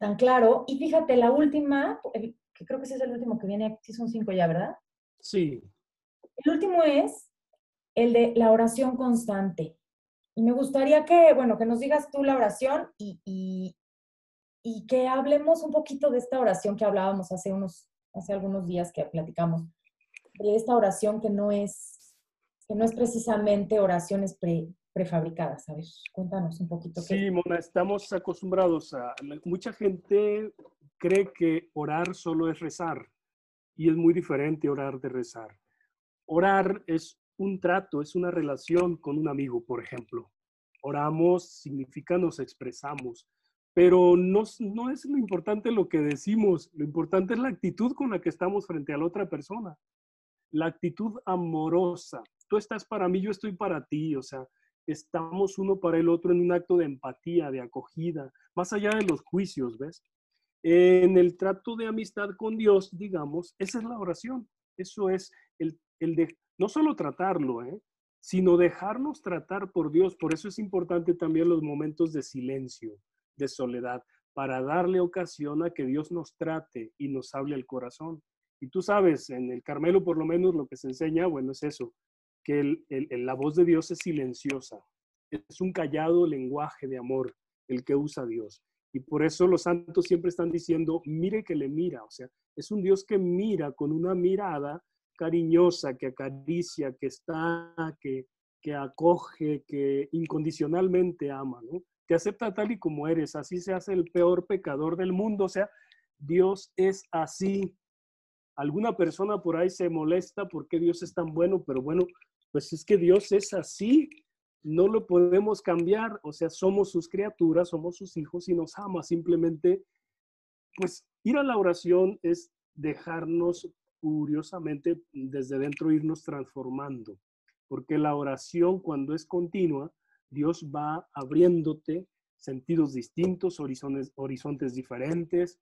tan claro. Y fíjate, la última, que creo que ese es el último que viene, sí son cinco ya, ¿verdad? Sí. El último es el de la oración constante. Y me gustaría que, bueno, que nos digas tú la oración y, y que hablemos un poquito de esta oración que hablábamos hace, unos, hace algunos días que platicamos, de esta oración que no es, que no es precisamente oraciones pre, prefabricadas. Ver, cuéntanos un poquito. Sí, Mona, estamos acostumbrados a... Mucha gente cree que orar solo es rezar y es muy diferente orar de rezar. Orar es un trato, es una relación con un amigo, por ejemplo. Oramos significa nos expresamos, pero no, no es lo importante lo que decimos, lo importante es la actitud con la que estamos frente a la otra persona, la actitud amorosa. Tú estás para mí, yo estoy para ti, o sea, estamos uno para el otro en un acto de empatía, de acogida, más allá de los juicios, ¿ves? En el trato de amistad con Dios, digamos, esa es la oración. Eso es el, el de no solo tratarlo, ¿eh? sino dejarnos tratar por Dios. Por eso es importante también los momentos de silencio, de soledad, para darle ocasión a que Dios nos trate y nos hable al corazón. Y tú sabes, en el Carmelo por lo menos lo que se enseña, bueno, es eso, que la voz de Dios es silenciosa, es un callado lenguaje de amor el que usa Dios. Y por eso los santos siempre están diciendo, mire que le mira, o sea, es un Dios que mira con una mirada cariñosa, que acaricia, que está, que, que acoge, que incondicionalmente ama, ¿no? te acepta tal y como eres, así se hace el peor pecador del mundo, o sea, Dios es así. Alguna persona por ahí se molesta porque Dios es tan bueno, pero bueno, pues es que Dios es así, no lo podemos cambiar, o sea, somos sus criaturas, somos sus hijos y nos ama, simplemente, pues ir a la oración es dejarnos curiosamente desde dentro irnos transformando, porque la oración cuando es continua, Dios va abriéndote sentidos distintos, horizontes, horizontes diferentes,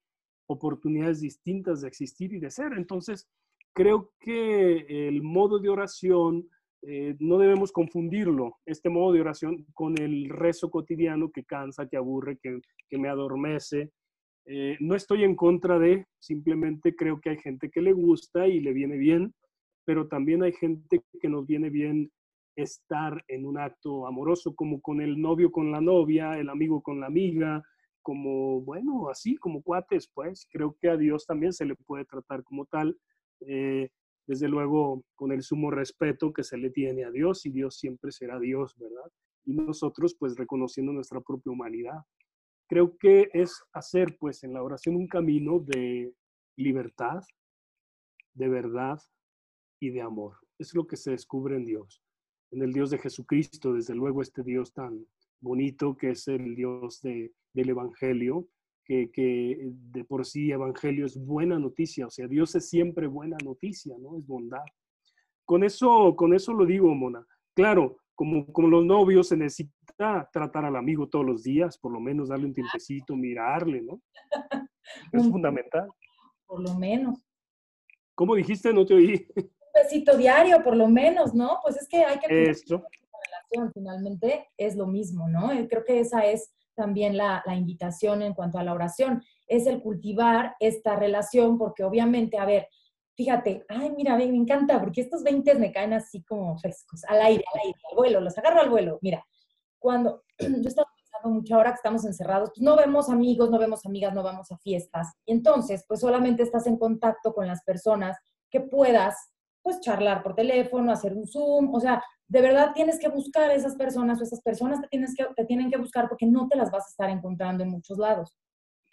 oportunidades distintas de existir y de ser. Entonces, creo que el modo de oración, eh, no debemos confundirlo, este modo de oración, con el rezo cotidiano que cansa, que aburre, que, me adormece. Eh, no estoy en contra de, simplemente creo que hay gente que le gusta y le viene bien, pero también hay gente que nos viene bien estar en un acto amoroso, como con el novio con la novia, el amigo con la amiga, como, bueno, así como cuates, pues creo que a Dios también se le puede tratar como tal, eh, desde luego con el sumo respeto que se le tiene a Dios y Dios siempre será Dios, ¿verdad? Y nosotros pues reconociendo nuestra propia humanidad. Creo que es hacer pues en la oración un camino de libertad, de verdad y de amor. Es lo que se descubre en Dios en el Dios de Jesucristo, desde luego este Dios tan bonito que es el Dios de, del Evangelio, que, de por sí Evangelio es buena noticia, o sea, Dios es siempre buena noticia, ¿no? Es bondad. Con eso, con eso lo digo, Mona. Claro, como, como los novios se tratar al amigo todos los días, por lo menos darle un tiempecito, mirarle, ¿no? Es fundamental. Por lo menos. ¿Cómo dijiste? No te oí. besito diario, por lo menos, ¿no? Pues es que hay que... Esto. relación finalmente es lo mismo, ¿no? Creo que esa es también la, la, invitación en cuanto a la oración, es el cultivar esta relación, porque obviamente, a ver, fíjate, ay, mira, me encanta, porque estos 20 me caen así como frescos, al aire, al aire, al vuelo, los agarro al vuelo. Mira, cuando yo estaba pensando mucho ahora que estamos encerrados, pues no vemos amigos, no vemos amigas, no vamos a fiestas, y entonces, pues solamente estás en contacto con las personas que puedas, pues charlar por teléfono, hacer un Zoom, o sea, de verdad tienes que buscar a esas personas o esas personas te, tienes que, te tienen que buscar porque no te las vas a estar encontrando en muchos lados.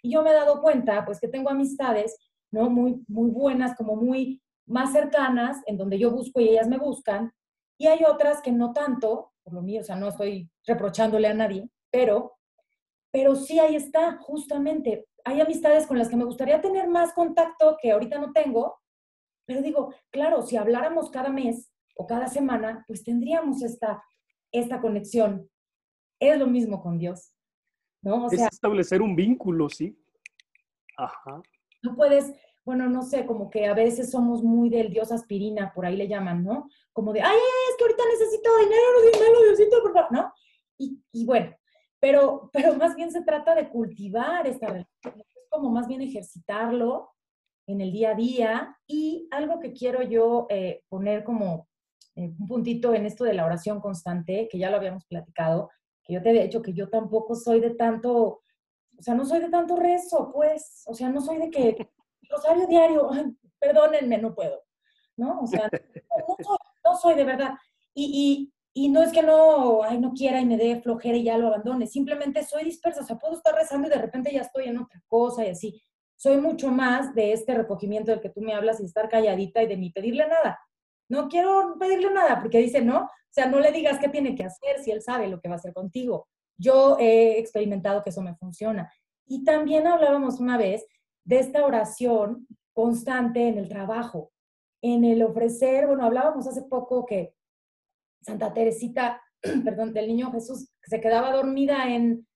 Y yo me he dado cuenta, pues que tengo amistades, ¿no? Muy, muy buenas, como muy más cercanas, en donde yo busco y ellas me buscan. Y hay otras que no tanto, por lo mío, o sea, no estoy reprochándole a nadie, pero, pero sí ahí está, justamente. Hay amistades con las que me gustaría tener más contacto que ahorita no tengo, pero digo, claro, si habláramos cada mes, o cada semana, pues tendríamos esta, esta conexión. Es lo mismo con Dios, ¿no? O sea, es establecer un vínculo, ¿sí? Ajá. No puedes, bueno, no sé, como que a veces somos muy del Dios aspirina, por ahí le llaman, ¿no? Como de, ay, es que ahorita necesito dinero, dinero, Diosito, por favor, ¿no? Y, y bueno, pero, pero más bien se trata de cultivar esta relación, es como más bien ejercitarlo en el día a día y algo que quiero yo eh, poner como eh, un puntito en esto de la oración constante, que ya lo habíamos platicado, que yo te había dicho que yo tampoco soy de tanto, o sea, no soy de tanto rezo, pues, o sea, no soy de que rosario diario, perdónenme, no puedo, ¿no? O sea, no, soy, de verdad. Y, y, y, no es que no, ay, no quiera y me dé flojera y ya lo abandone, simplemente soy dispersa, o sea, puedo estar rezando y de repente ya estoy en otra cosa y así. Soy mucho más de este recogimiento del que tú me hablas y estar calladita y de ni pedirle nada no quiero pedirle nada porque dice, no, o sea, no le digas qué tiene que hacer si él sabe lo que va a hacer contigo. Yo he experimentado que eso me funciona. Y también hablábamos una vez de esta oración constante en el trabajo, en el ofrecer, bueno, hablábamos hace poco que Santa Teresita, perdón, del niño Jesús, se quedaba dormida en,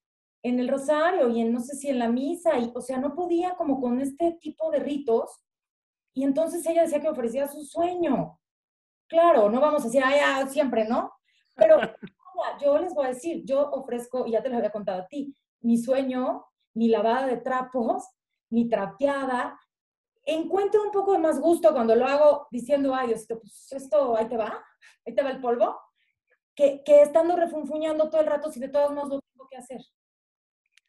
en el rosario y en no sé si en la misa, y, o sea, no podía como con este tipo de ritos, y entonces ella decía que ofrecía su sueño. Claro, no vamos a decir, ah, siempre, ¿no? Pero yo les voy a decir, yo ofrezco, y ya te lo había contado a ti, mi sueño, mi lavada de trapos, mi trapeada. Encuentro un poco de más gusto cuando lo hago diciendo, ay, esto, pues esto, ahí te va, ahí te va el polvo, que, que estando refunfuñando todo el rato si de todos modos lo tengo que hacer.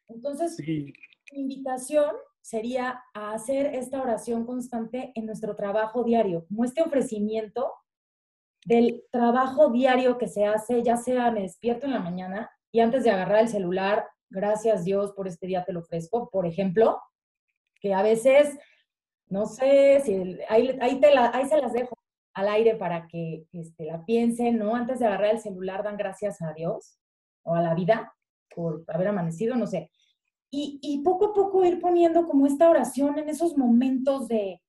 Entonces, mi invitación sería a hacer esta oración constante en nuestro trabajo diario, como este ofrecimiento del trabajo diario que se hace, ya sea me despierto en la mañana y antes de agarrar el celular, gracias Dios por este día te lo ofrezco, por ejemplo, que a veces, no sé, si ahí, ahí, te ahí se las dejo al aire para que este, la piensen, ¿no? Antes de agarrar el celular dan gracias a Dios o a la vida por haber amanecido, no sé. Y, y poco a poco ir poniendo como esta oración en esos momentos de,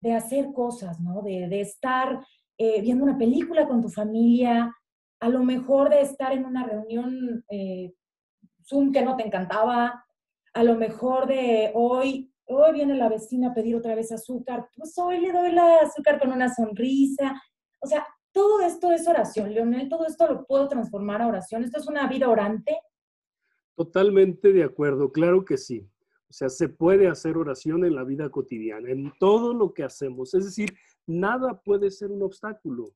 de hacer cosas, ¿no? De, de estar eh, viendo una película con tu familia, a lo mejor de estar en una reunión eh, Zoom que no te encantaba, a lo mejor de hoy, hoy viene la vecina a pedir otra vez azúcar, pues hoy le doy la azúcar con una sonrisa. O sea, todo esto es oración, Leonel, todo esto lo puedo transformar a oración. Esto es una vida orante. Totalmente de acuerdo, claro que sí. O sea, se puede hacer oración en la vida cotidiana, en todo lo que hacemos. Es decir, nada puede ser un obstáculo,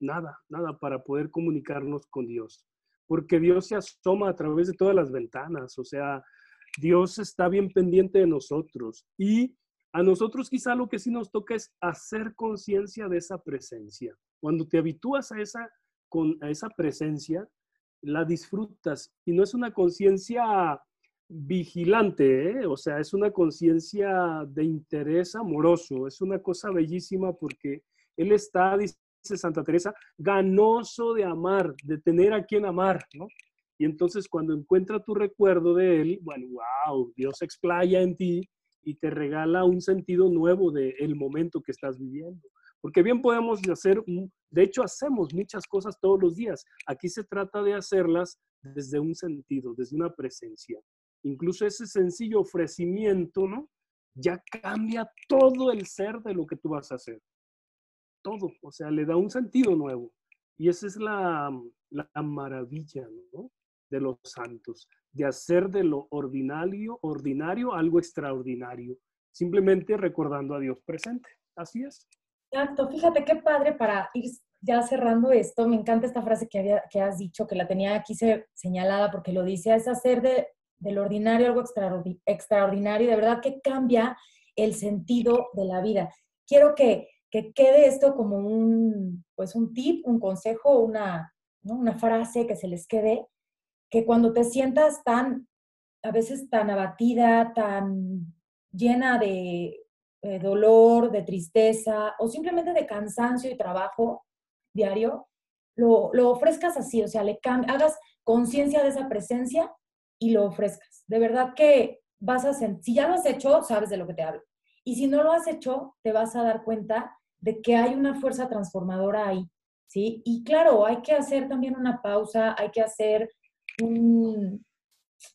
nada, nada para poder comunicarnos con Dios, porque Dios se asoma a través de todas las ventanas, o sea, Dios está bien pendiente de nosotros y a nosotros quizá lo que sí nos toca es hacer conciencia de esa presencia. Cuando te habitúas a esa, con, a esa presencia, la disfrutas y no es una conciencia vigilante, ¿eh? o sea, es una conciencia de interés amoroso, es una cosa bellísima porque él está, dice Santa Teresa, ganoso de amar, de tener a quien amar, ¿no? Y entonces cuando encuentra tu recuerdo de él, bueno, wow, Dios explaya en ti y te regala un sentido nuevo del momento que estás viviendo. Porque bien podemos hacer, de hecho hacemos muchas cosas todos los días. Aquí se trata de hacerlas desde un sentido, desde una presencia incluso ese sencillo ofrecimiento, ¿no? Ya cambia todo el ser de lo que tú vas a hacer. todo, o sea, le da un sentido nuevo. Y esa es la, la maravilla ¿no? De los santos, de hacer de lo ordinario, ordinario algo extraordinario, simplemente recordando a Dios presente. Así es. Exacto, fíjate qué padre para ir ya cerrando esto, me encanta esta frase que, había, que has dicho, que la tenía aquí señalada porque lo dice, es hacer de, del ordinario algo extraordinario, de verdad que cambia el sentido de la vida. Quiero que, que quede esto como un, pues un tip, un consejo, una, una frase que se les quede, que cuando te sientas tan, a veces tan abatida, tan llena de eh, dolor, de tristeza o simplemente de cansancio y trabajo diario, lo, lo ofrezcas así, o sea, le hagas conciencia de esa presencia y lo ofrezcas. De verdad que vas a sentir, si ya lo has hecho, sabes de lo que te hablo. Y si no lo has hecho, te vas a dar cuenta de que hay una fuerza transformadora ahí, ¿sí? Y claro, hay que hacer también una pausa, hay que hacer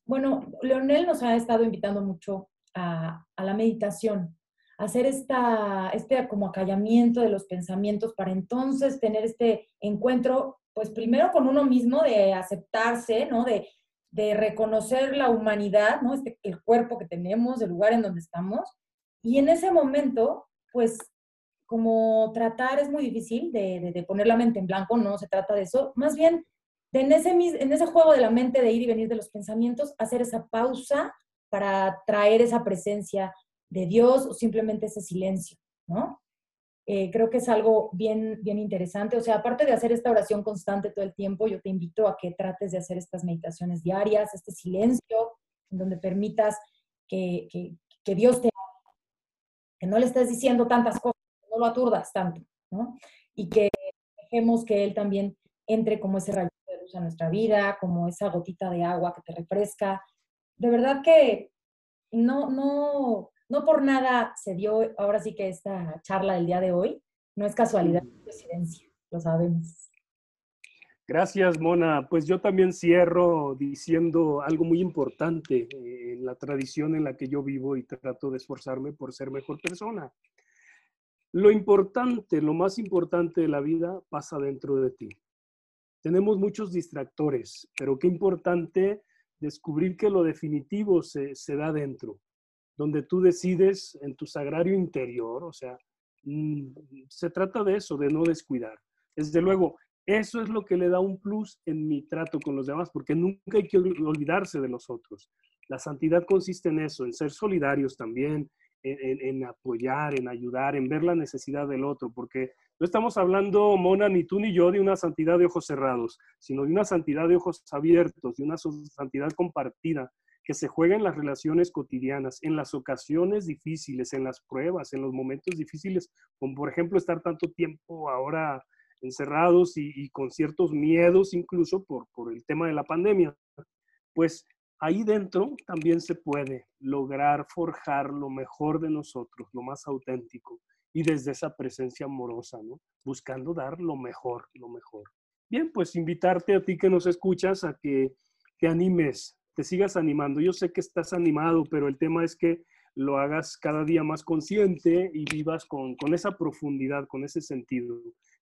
Bueno, Leonel nos ha estado invitando mucho a, a la meditación, hacer esta, este como acallamiento de los pensamientos para entonces tener este encuentro, pues primero con uno mismo, de aceptarse, ¿no? De, reconocer la humanidad, ¿no? Este, el cuerpo que tenemos, el lugar en donde estamos. Y en ese momento, pues como tratar es muy difícil de, poner la mente en blanco, no se trata de eso, más bien en, ese, en ese juego de la mente de ir y venir de los pensamientos, hacer esa pausa para traer esa presencia de Dios o simplemente ese silencio, ¿no? Eh, creo que es algo bien, bien interesante. O sea, aparte de hacer esta oración constante todo el tiempo, yo te invito a que trates de hacer estas meditaciones diarias, este silencio, en donde permitas que, que, Dios te que no le estés diciendo tantas cosas, no lo aturdas tanto, ¿no? Y que dejemos que Él también entre como ese rayo luz a nuestra vida, como esa gotita de agua que te refresca. De verdad que no, no, no por nada se dio ahora sí que esta charla del día de hoy. No es casualidad, es coincidencia, lo sabemos. Gracias, Mona. Pues yo también cierro diciendo algo muy importante en la tradición en la que yo vivo y trato de esforzarme por ser mejor persona. Lo importante, lo más importante de la vida pasa dentro de ti. Tenemos muchos distractores, pero qué importante descubrir que lo definitivo se, se da dentro donde tú decides en tu sagrario interior, o sea, mm, se trata de eso, de no descuidar. Desde luego, eso es lo que le da un plus en mi trato con los demás, porque nunca hay que olvidarse de los otros. La santidad consiste en eso, en ser solidarios también, en, apoyar, en ayudar, en ver la necesidad del otro, porque no estamos hablando, Mona, ni tú ni yo, de una santidad de ojos cerrados, sino de una santidad de ojos abiertos, de una santidad compartida, que se juega en las relaciones cotidianas, en las ocasiones difíciles, en las pruebas, en los momentos difíciles, como por ejemplo estar tanto tiempo ahora encerrados y, con ciertos miedos incluso por, por el tema de la pandemia. Pues ahí dentro también se puede lograr forjar lo mejor de nosotros, lo más auténtico, y desde esa presencia amorosa, ¿no? Buscando dar lo mejor, lo mejor. Bien, pues invitarte a ti que nos escuchas a que te animes te sigas animando. Yo sé que estás animado, pero el tema es que lo hagas cada día más consciente y vivas con, esa profundidad, con ese sentido.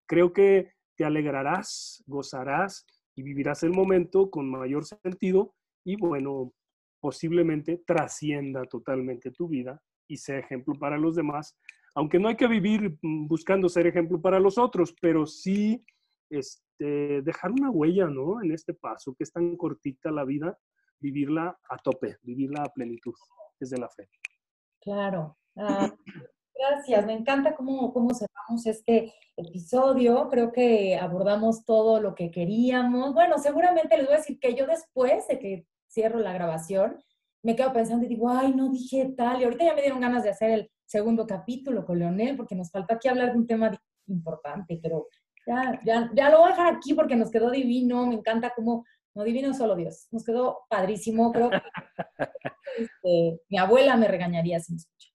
Creo que te alegrarás, gozarás y vivirás el momento con mayor sentido y bueno, posiblemente trascienda totalmente tu vida y sea ejemplo para los demás, aunque no hay que vivir mm, buscando ser ejemplo para los otros, pero sí este, dejar una huella, ¿no? En este paso, que es tan cortita la vida, vivirla a tope, vivirla a plenitud desde la fe. Claro. Ah, gracias, me encanta cómo, cómo cerramos este episodio. Creo que abordamos todo lo que queríamos. Bueno, seguramente les voy a decir que yo después de que cierro la grabación, me quedo pensando y digo, ay, no dije tal. Y ahorita ya me dieron ganas de hacer el segundo capítulo con Leonel, porque nos falta aquí hablar de un tema importante, pero ya, ya, ya lo voy a dejar aquí porque nos quedó divino. Me encanta cómo no divino solo Dios. Nos quedó padrísimo. Creo que este, mi abuela me regañaría si me escucha.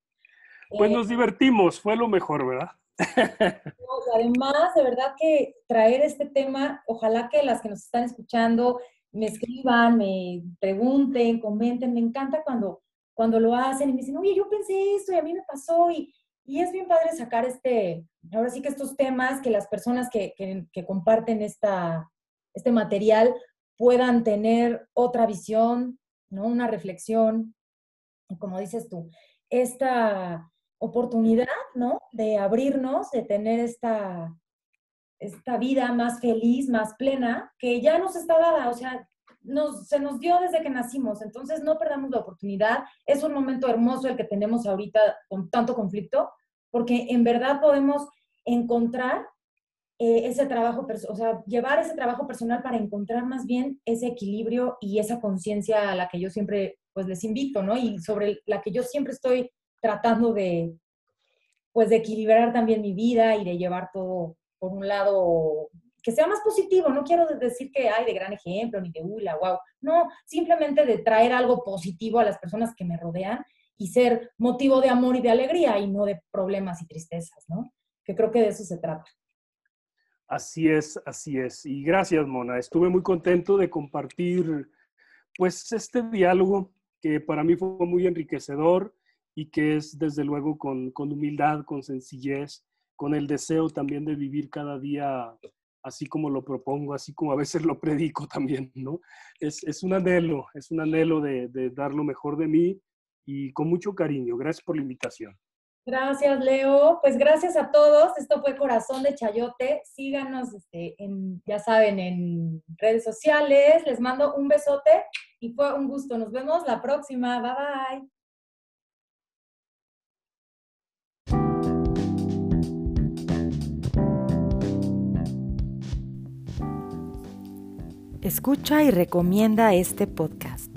Pues nos eh, divertimos, fue lo mejor, ¿verdad? además, de verdad que traer este tema, ojalá que las que nos están escuchando me escriban, me pregunten, comenten. Me encanta cuando, cuando lo hacen y me dicen, oye, yo pensé esto y a mí me pasó. Y, Y es bien padre sacar este, ahora sí que estos temas, que las personas que, que, comparten esta, este material puedan tener otra visión, ¿no? Una reflexión, como dices tú, esta oportunidad, ¿no? De abrirnos, de tener esta, esta vida más feliz, más plena, que ya nos está dada, o sea, nos, se nos dio desde que nacimos, entonces no perdamos la oportunidad. Es un momento hermoso el que tenemos ahorita con tanto conflicto, porque en verdad podemos encontrar eh, ese trabajo, o sea, llevar ese trabajo personal para encontrar más bien ese equilibrio y esa conciencia a la que yo siempre, pues les invito, ¿no? Y sobre la que yo siempre estoy tratando de, pues de equilibrar también mi vida y de llevar todo por un lado que sea más positivo. No quiero decir que hay de gran ejemplo ni de hula, wow. No, simplemente de traer algo positivo a las personas que me rodean y ser motivo de amor y de alegría y no de problemas y tristezas, ¿no? Que creo que de eso se trata. Así es, así es. Y gracias, Mona. Estuve muy contento de compartir, pues, este diálogo que para mí fue muy enriquecedor y que es, desde luego, con, con humildad, con sencillez, con el deseo también de vivir cada día así como lo propongo, así como a veces lo predico también, ¿no? Es, es un anhelo, es un anhelo de, de dar lo mejor de mí y con mucho cariño. Gracias por la invitación. Gracias, Leo. Pues gracias a todos. Esto fue Corazón de Chayote. Síganos, este, en, ya saben, en redes sociales. Les mando un besote y fue un gusto. Nos vemos la próxima. Bye bye. Escucha y recomienda este podcast.